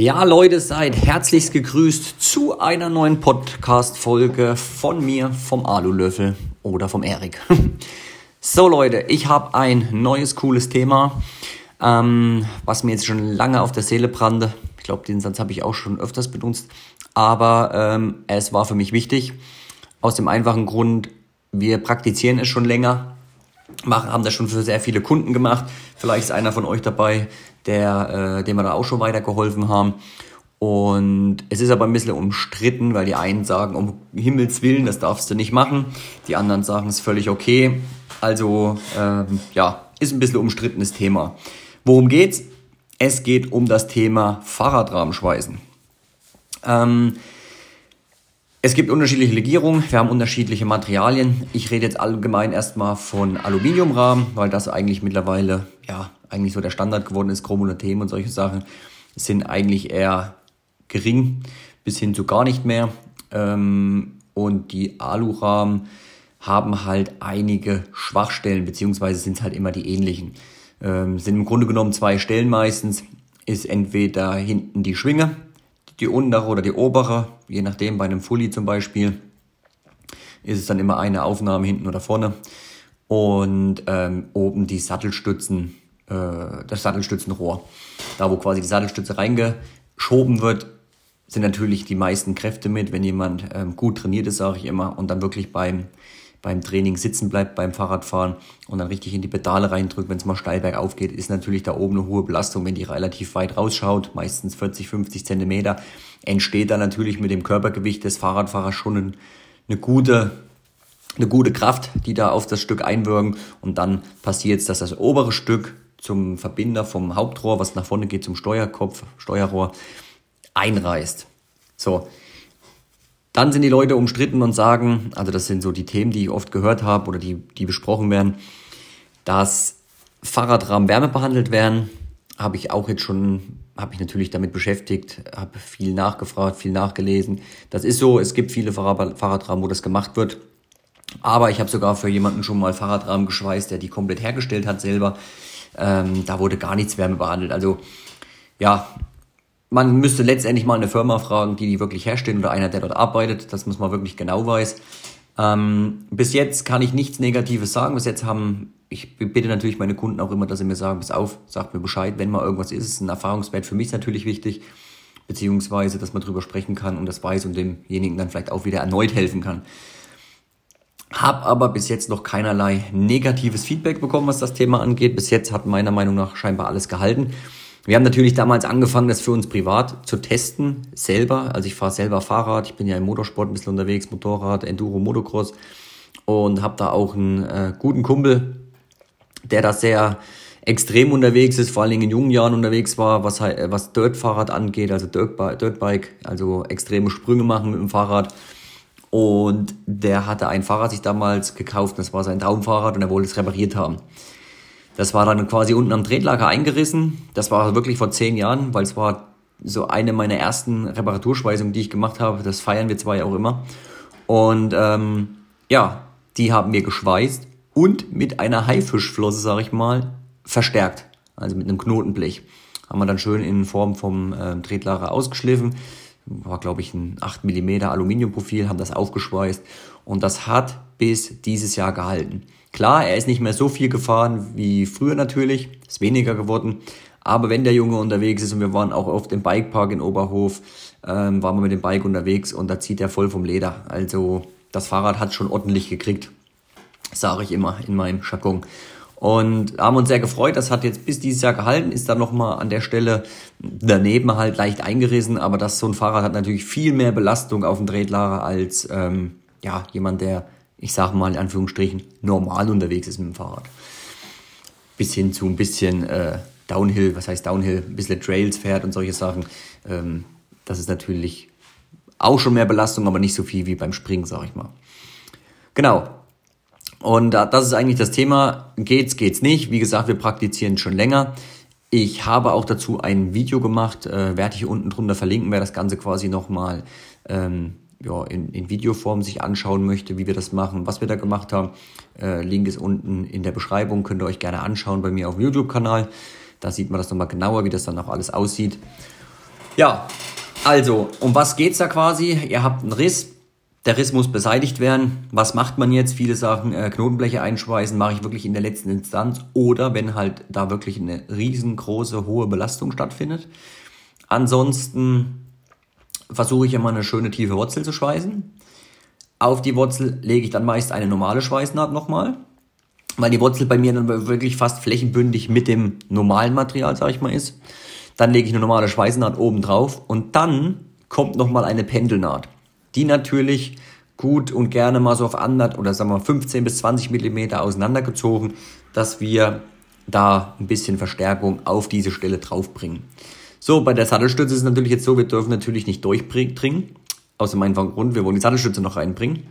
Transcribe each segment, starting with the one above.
Ja, Leute, seid herzlichst gegrüßt zu einer neuen Podcast-Folge von mir, vom Alulöffel oder vom Erik. So, Leute, ich habe ein neues, cooles Thema, ähm, was mir jetzt schon lange auf der Seele brannte. Ich glaube, den Satz habe ich auch schon öfters benutzt, aber ähm, es war für mich wichtig. Aus dem einfachen Grund, wir praktizieren es schon länger, machen, haben das schon für sehr viele Kunden gemacht. Vielleicht ist einer von euch dabei, der, äh, dem wir da auch schon weitergeholfen haben. Und es ist aber ein bisschen umstritten, weil die einen sagen, um Himmels Willen, das darfst du nicht machen. Die anderen sagen, es ist völlig okay. Also, ähm, ja, ist ein bisschen umstrittenes Thema. Worum geht's? Es geht um das Thema Fahrradrahmenschweißen. Ähm, es gibt unterschiedliche Legierungen, wir haben unterschiedliche Materialien. Ich rede jetzt allgemein erstmal von Aluminiumrahmen, weil das eigentlich mittlerweile, ja, eigentlich so der Standard geworden ist. Chromolathem und solche Sachen sind eigentlich eher gering bis hin zu gar nicht mehr. Ähm, und die Alurahmen haben halt einige Schwachstellen, beziehungsweise sind es halt immer die ähnlichen. Ähm, sind im Grunde genommen zwei Stellen meistens. Ist entweder hinten die Schwinge, die untere oder die obere, je nachdem, bei einem Fully zum Beispiel, ist es dann immer eine Aufnahme hinten oder vorne. Und ähm, oben die Sattelstützen, äh, das Sattelstützenrohr. Da, wo quasi die Sattelstütze reingeschoben wird, sind natürlich die meisten Kräfte mit, wenn jemand ähm, gut trainiert ist, sage ich immer, und dann wirklich beim beim Training sitzen bleibt beim Fahrradfahren und dann richtig in die Pedale reindrückt, wenn es mal steil bergauf geht, ist natürlich da oben eine hohe Belastung, wenn die relativ weit rausschaut, meistens 40, 50 Zentimeter, entsteht da natürlich mit dem Körpergewicht des Fahrradfahrers schon ein, eine gute eine gute Kraft, die da auf das Stück einwirken. Und dann passiert es, dass das obere Stück zum Verbinder vom Hauptrohr, was nach vorne geht zum Steuerkopf, Steuerrohr, einreißt. So, dann sind die Leute umstritten und sagen, also das sind so die Themen, die ich oft gehört habe oder die, die besprochen werden, dass Fahrradrahmen wärmebehandelt werden. Habe ich auch jetzt schon, habe ich natürlich damit beschäftigt, habe viel nachgefragt, viel nachgelesen. Das ist so, es gibt viele Fahrradrahmen, wo das gemacht wird. Aber ich habe sogar für jemanden schon mal Fahrradrahmen geschweißt, der die komplett hergestellt hat selber. Ähm, da wurde gar nichts wärmebehandelt. Also ja, man müsste letztendlich mal eine Firma fragen, die die wirklich herstellen oder einer, der dort arbeitet, dass man es mal wirklich genau weiß. Ähm, bis jetzt kann ich nichts Negatives sagen. Bis jetzt haben, ich bitte natürlich meine Kunden auch immer, dass sie mir sagen, bis auf, sagt mir Bescheid, wenn mal irgendwas ist. ist ein Erfahrungswert für mich natürlich wichtig, beziehungsweise, dass man drüber sprechen kann und das weiß und demjenigen dann vielleicht auch wieder erneut helfen kann. Hab aber bis jetzt noch keinerlei negatives Feedback bekommen, was das Thema angeht. Bis jetzt hat meiner Meinung nach scheinbar alles gehalten. Wir haben natürlich damals angefangen, das für uns privat zu testen, selber. Also ich fahre selber Fahrrad, ich bin ja im Motorsport ein bisschen unterwegs, Motorrad, Enduro, Motocross und habe da auch einen äh, guten Kumpel, der da sehr extrem unterwegs ist, vor allen Dingen in jungen Jahren unterwegs war, was, was Dirt-Fahrrad angeht, also Dirtbike, also extreme Sprünge machen mit dem Fahrrad. Und der hatte ein Fahrrad sich damals gekauft, das war sein Traumfahrrad und er wollte es repariert haben. Das war dann quasi unten am Tretlager eingerissen. Das war wirklich vor zehn Jahren, weil es war so eine meiner ersten Reparaturschweißungen, die ich gemacht habe. Das feiern wir zwar ja auch immer. Und ähm, ja, die haben wir geschweißt und mit einer Haifischflosse, sag ich mal, verstärkt. Also mit einem Knotenblech. Haben wir dann schön in Form vom äh, Tretlager ausgeschliffen. War, glaube ich, ein 8 mm Aluminiumprofil, haben das aufgeschweißt. Und das hat bis dieses Jahr gehalten. Klar, er ist nicht mehr so viel gefahren wie früher natürlich, ist weniger geworden. Aber wenn der Junge unterwegs ist und wir waren auch oft im Bikepark in Oberhof, ähm, waren wir mit dem Bike unterwegs und da zieht er voll vom Leder. Also das Fahrrad hat schon ordentlich gekriegt, sage ich immer in meinem Jargon. Und haben uns sehr gefreut, das hat jetzt bis dieses Jahr gehalten, ist dann nochmal an der Stelle daneben halt leicht eingerissen, aber das so ein Fahrrad hat natürlich viel mehr Belastung auf dem Tretlager als ähm, ja, jemand, der ich sage mal in Anführungsstrichen, normal unterwegs ist mit dem Fahrrad. Bis hin zu ein bisschen äh, Downhill, was heißt Downhill, ein bisschen Trails fährt und solche Sachen. Ähm, das ist natürlich auch schon mehr Belastung, aber nicht so viel wie beim Springen, sage ich mal. Genau. Und das ist eigentlich das Thema. Geht's, geht's nicht. Wie gesagt, wir praktizieren schon länger. Ich habe auch dazu ein Video gemacht, äh, werde ich unten drunter verlinken, wer das Ganze quasi nochmal ähm, ja, in, in Videoform sich anschauen möchte, wie wir das machen, was wir da gemacht haben. Äh, Link ist unten in der Beschreibung, könnt ihr euch gerne anschauen bei mir auf dem YouTube-Kanal. Da sieht man das nochmal genauer, wie das dann auch alles aussieht. Ja, also, um was geht's da quasi? Ihr habt einen Riss, der Riss muss beseitigt werden. Was macht man jetzt? Viele sagen, äh, Knotenbleche einschweißen mache ich wirklich in der letzten Instanz oder wenn halt da wirklich eine riesengroße, hohe Belastung stattfindet. Ansonsten versuche ich immer eine schöne tiefe Wurzel zu schweißen. Auf die Wurzel lege ich dann meist eine normale Schweißnaht nochmal, weil die Wurzel bei mir dann wirklich fast flächenbündig mit dem normalen Material, sag ich mal, ist. Dann lege ich eine normale Schweißnaht oben drauf und dann kommt nochmal eine Pendelnaht, die natürlich gut und gerne mal so auf anderthalb oder sagen wir 15 bis 20 Millimeter auseinandergezogen, dass wir da ein bisschen Verstärkung auf diese Stelle draufbringen. So, bei der Sattelstütze ist es natürlich jetzt so, wir dürfen natürlich nicht durchdringen, aus dem einfachen Grund, wir wollen die Sattelstütze noch reinbringen.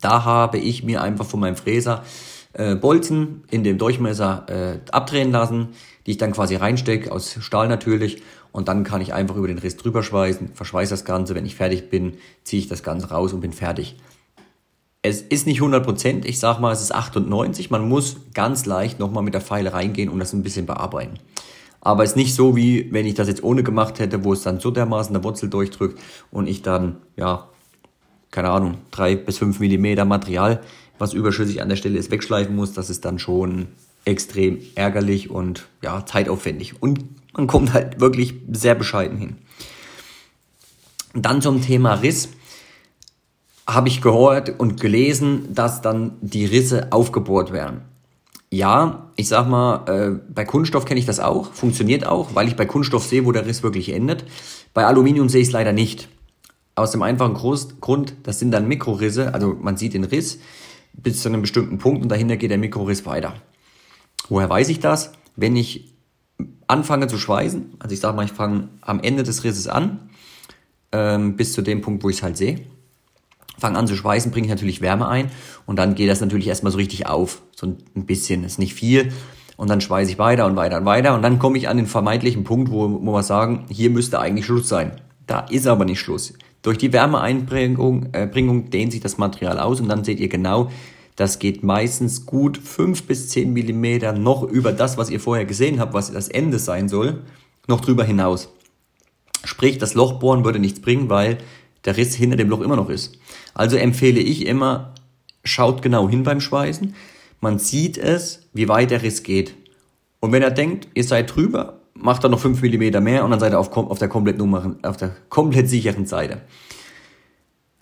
Da habe ich mir einfach von meinem Fräser äh, Bolzen in dem Durchmesser äh, abdrehen lassen, die ich dann quasi reinstecke, aus Stahl natürlich. Und dann kann ich einfach über den Riss drüber schweißen, verschweiße das Ganze. Wenn ich fertig bin, ziehe ich das Ganze raus und bin fertig. Es ist nicht 100%, ich sag mal, es ist 98. Man muss ganz leicht nochmal mit der Pfeile reingehen und das ein bisschen bearbeiten. Aber es ist nicht so, wie wenn ich das jetzt ohne gemacht hätte, wo es dann so dermaßen der Wurzel durchdrückt und ich dann, ja, keine Ahnung, drei bis fünf Millimeter Material, was überschüssig an der Stelle ist, wegschleifen muss. Das ist dann schon extrem ärgerlich und ja, zeitaufwendig. Und man kommt halt wirklich sehr bescheiden hin. Dann zum Thema Riss habe ich gehört und gelesen, dass dann die Risse aufgebohrt werden. Ja, ich sag mal, äh, bei Kunststoff kenne ich das auch, funktioniert auch, weil ich bei Kunststoff sehe, wo der Riss wirklich endet. Bei Aluminium sehe ich es leider nicht. Aus dem einfachen Grund, das sind dann Mikrorisse, also man sieht den Riss bis zu einem bestimmten Punkt und dahinter geht der Mikroriss weiter. Woher weiß ich das? Wenn ich anfange zu schweißen, also ich sage mal, ich fange am Ende des Risses an, ähm, bis zu dem Punkt, wo ich es halt sehe, fange an zu schweißen, bringe ich natürlich Wärme ein und dann geht das natürlich erstmal so richtig auf. So ein bisschen, ist nicht viel. Und dann schweiße ich weiter und weiter und weiter und dann komme ich an den vermeintlichen Punkt, wo, wo wir sagen, hier müsste eigentlich Schluss sein. Da ist aber nicht Schluss. Durch die Wärmeeinbringung äh, Bringung dehnt sich das Material aus und dann seht ihr genau, das geht meistens gut fünf bis zehn Millimeter noch über das, was ihr vorher gesehen habt, was das Ende sein soll, noch drüber hinaus. Sprich, das Lochbohren würde nichts bringen, weil der Riss hinter dem Loch immer noch ist. Also empfehle ich immer, schaut genau hin beim Schweißen. Man sieht es, wie weit der Riss geht. Und wenn er denkt, ihr seid drüber, macht er noch fünf Millimeter mehr und dann seid ihr auf, auf, der, komplett auf der komplett sicheren Seite.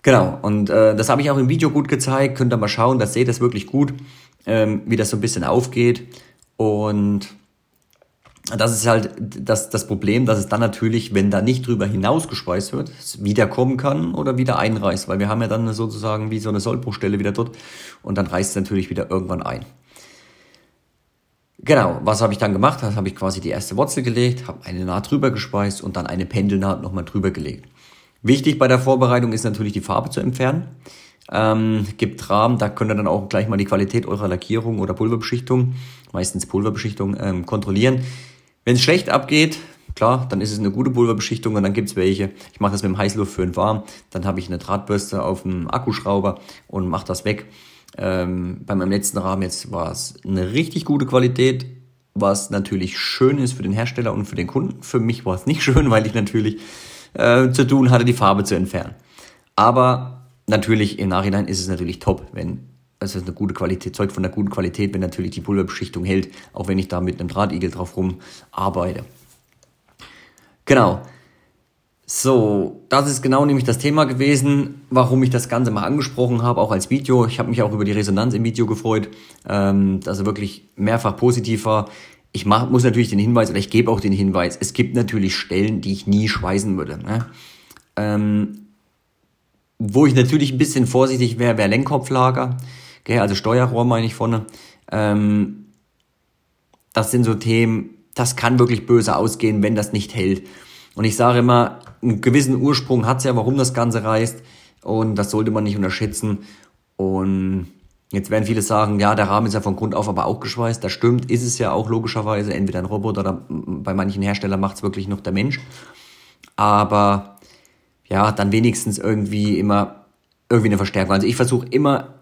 Genau, und äh, das habe ich auch im Video gut gezeigt. Könnt ihr mal schauen, das seht ihr wirklich gut, ähm, wie das so ein bisschen aufgeht. Und das ist halt das, das Problem, dass es dann natürlich, wenn da nicht drüber hinaus gespeist wird, wieder kommen kann oder wieder einreißt, weil wir haben ja dann sozusagen wie so eine Sollbruchstelle wieder dort und dann reißt es natürlich wieder irgendwann ein. Genau, was habe ich dann gemacht? Das habe ich quasi die erste Wurzel gelegt, habe eine Naht drüber gespeist und dann eine Pendelnaht nochmal drüber gelegt. Wichtig bei der Vorbereitung ist natürlich die Farbe zu entfernen. Ähm, gibt Rahmen, da könnt ihr dann auch gleich mal die Qualität eurer Lackierung oder Pulverbeschichtung, meistens Pulverbeschichtung, ähm, kontrollieren. Wenn es schlecht abgeht, klar, dann ist es eine gute Pulverbeschichtung und dann gibt's welche. Ich mache das mit dem Heißluftföhn warm, dann habe ich eine Drahtbürste auf dem Akkuschrauber und mache das weg. Ähm, bei meinem letzten Rahmen jetzt war es eine richtig gute Qualität, was natürlich schön ist für den Hersteller und für den Kunden. Für mich war es nicht schön, weil ich natürlich äh, zu tun hatte, die Farbe zu entfernen. Aber natürlich im Nachhinein ist es natürlich top, wenn es eine gute Qualität, zeugt von einer guten Qualität, wenn natürlich die Pulverbeschichtung hält, auch wenn ich da mit einem Drahtigel drauf rum arbeite. Genau. So, das ist genau nämlich das Thema gewesen, warum ich das Ganze mal angesprochen habe, auch als Video. Ich habe mich auch über die Resonanz im Video gefreut, ähm, dass er wirklich mehrfach positiv war ich mach, muss natürlich den Hinweis, oder ich gebe auch den Hinweis, es gibt natürlich Stellen, die ich nie schweißen würde. Ne? Ähm, wo ich natürlich ein bisschen vorsichtig wäre, wäre Lenkkopflager, okay, also Steuerrohr meine ich vorne. Ähm, das sind so Themen, das kann wirklich böse ausgehen, wenn das nicht hält. Und ich sage immer, einen gewissen Ursprung hat es ja, warum das Ganze reißt. Und das sollte man nicht unterschätzen. Und Jetzt werden viele sagen, ja, der Rahmen ist ja von Grund auf aber auch geschweißt. Das stimmt, ist es ja auch logischerweise. Entweder ein Roboter oder bei manchen Herstellern macht es wirklich noch der Mensch. Aber ja, dann wenigstens irgendwie immer irgendwie eine Verstärkung. Also ich versuche immer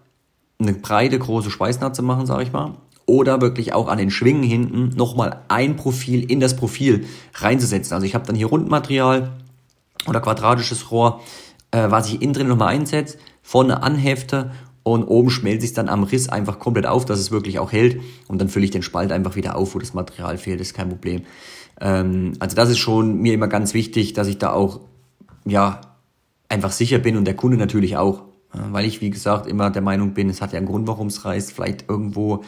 eine breite, große Schweißnaht zu machen, sage ich mal. oder wirklich auch an den Schwingen hinten nochmal ein Profil in das Profil reinzusetzen. Also ich habe dann hier Rundmaterial oder quadratisches Rohr, äh, was ich innen drin nochmal einsetze, vorne anhefte und oben schmelze ich es dann am Riss einfach komplett auf, dass es wirklich auch hält und dann fülle ich den Spalt einfach wieder auf, wo das Material fehlt, ist kein Problem. Ähm, also das ist schon mir immer ganz wichtig, dass ich da auch ja einfach sicher bin und der Kunde natürlich auch, weil ich wie gesagt immer der Meinung bin, es hat ja einen Grund, warum es reißt, vielleicht irgendwo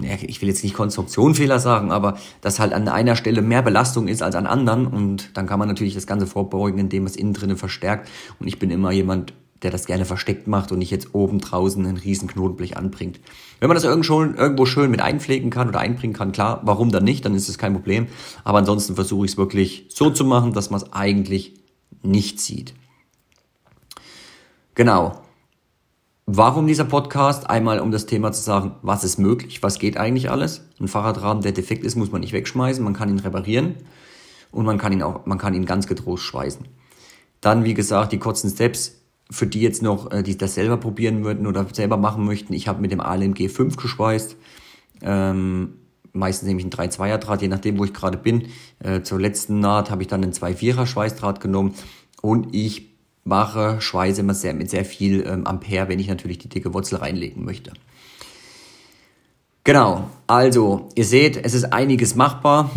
ich will jetzt nicht Konstruktionfehler sagen, aber dass halt an einer Stelle mehr Belastung ist als an anderen und dann kann man natürlich das Ganze vorbeugen, indem es innen drinnen verstärkt und ich bin immer jemand, der das gerne versteckt macht und nicht jetzt oben draußen einen riesen Knotenblech anbringt. Wenn man das irgendwo schön mit einpflegen kann oder einbringen kann, klar, warum dann nicht, dann ist es kein Problem. Aber ansonsten versuche ich es wirklich so zu machen, dass man es eigentlich nicht sieht. Genau. Warum dieser Podcast? Einmal, um das Thema zu sagen, was ist möglich, was geht eigentlich alles. Ein Fahrradrahmen, der defekt ist, muss man nicht wegschmeißen, man kann ihn reparieren und man kann ihn auch, man kann ihn ganz getrost schweißen. Dann, wie gesagt, die kurzen Steps, für die jetzt noch, äh, die das selber probieren würden oder selber machen möchten. Ich habe mit dem ALMG 5 geschweißt. Ähm, meistens nehme ich ein 3-2er Draht, je nachdem, wo ich gerade bin. Äh, zur letzten Naht habe ich dann einen 2-4er Schweißdraht genommen und ich mache Schweiße immer sehr, mit sehr viel ähm, Ampere, wenn ich natürlich die dicke Wurzel reinlegen möchte. Genau, also ihr seht, es ist einiges machbar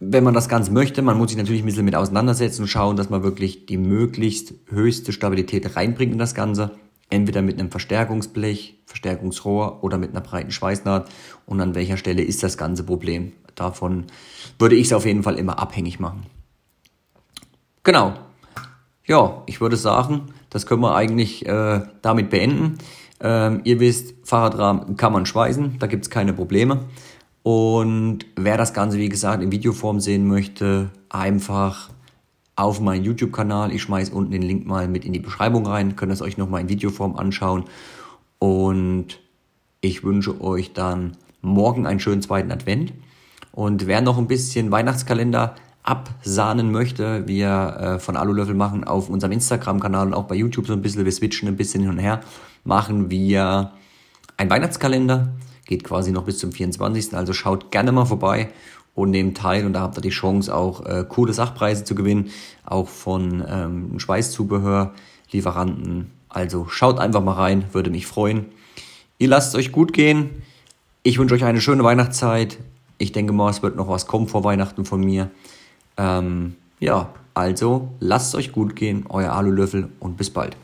wenn man das Ganze möchte, man muss sich natürlich ein bisschen mit auseinandersetzen und schauen, dass man wirklich die möglichst höchste Stabilität reinbringt in das Ganze. Entweder mit einem Verstärkungsblech, Verstärkungsrohr oder mit einer breiten Schweißnaht. Und an welcher Stelle ist das ganze Problem? Davon würde ich es auf jeden Fall immer abhängig machen. Genau. Ja, ich würde sagen, das können wir eigentlich äh, damit beenden. Ähm, ihr wisst, Fahrradrahmen kann man schweißen, da gibt es keine Probleme. Und wer das Ganze, wie gesagt, in Videoform sehen möchte, einfach auf meinen YouTube-Kanal. Ich schmeiße unten den Link mal mit in die Beschreibung rein. Könnt es euch nochmal in Videoform anschauen. Und ich wünsche euch dann morgen einen schönen zweiten Advent. Und wer noch ein bisschen Weihnachtskalender absahnen möchte, wir äh, von Alulöffel machen auf unserem Instagram-Kanal und auch bei YouTube so ein bisschen, wir switchen ein bisschen hin und her, machen wir einen Weihnachtskalender geht quasi noch bis zum 24. Also schaut gerne mal vorbei und nehmt teil und da habt ihr die Chance auch äh, coole Sachpreise zu gewinnen, auch von ähm, Schweißzubehör, Lieferanten. Also schaut einfach mal rein, würde mich freuen. Ihr lasst es euch gut gehen. Ich wünsche euch eine schöne Weihnachtszeit. Ich denke mal, es wird noch was kommen vor Weihnachten von mir. Ähm, ja, also lasst es euch gut gehen, euer Alulöffel und bis bald.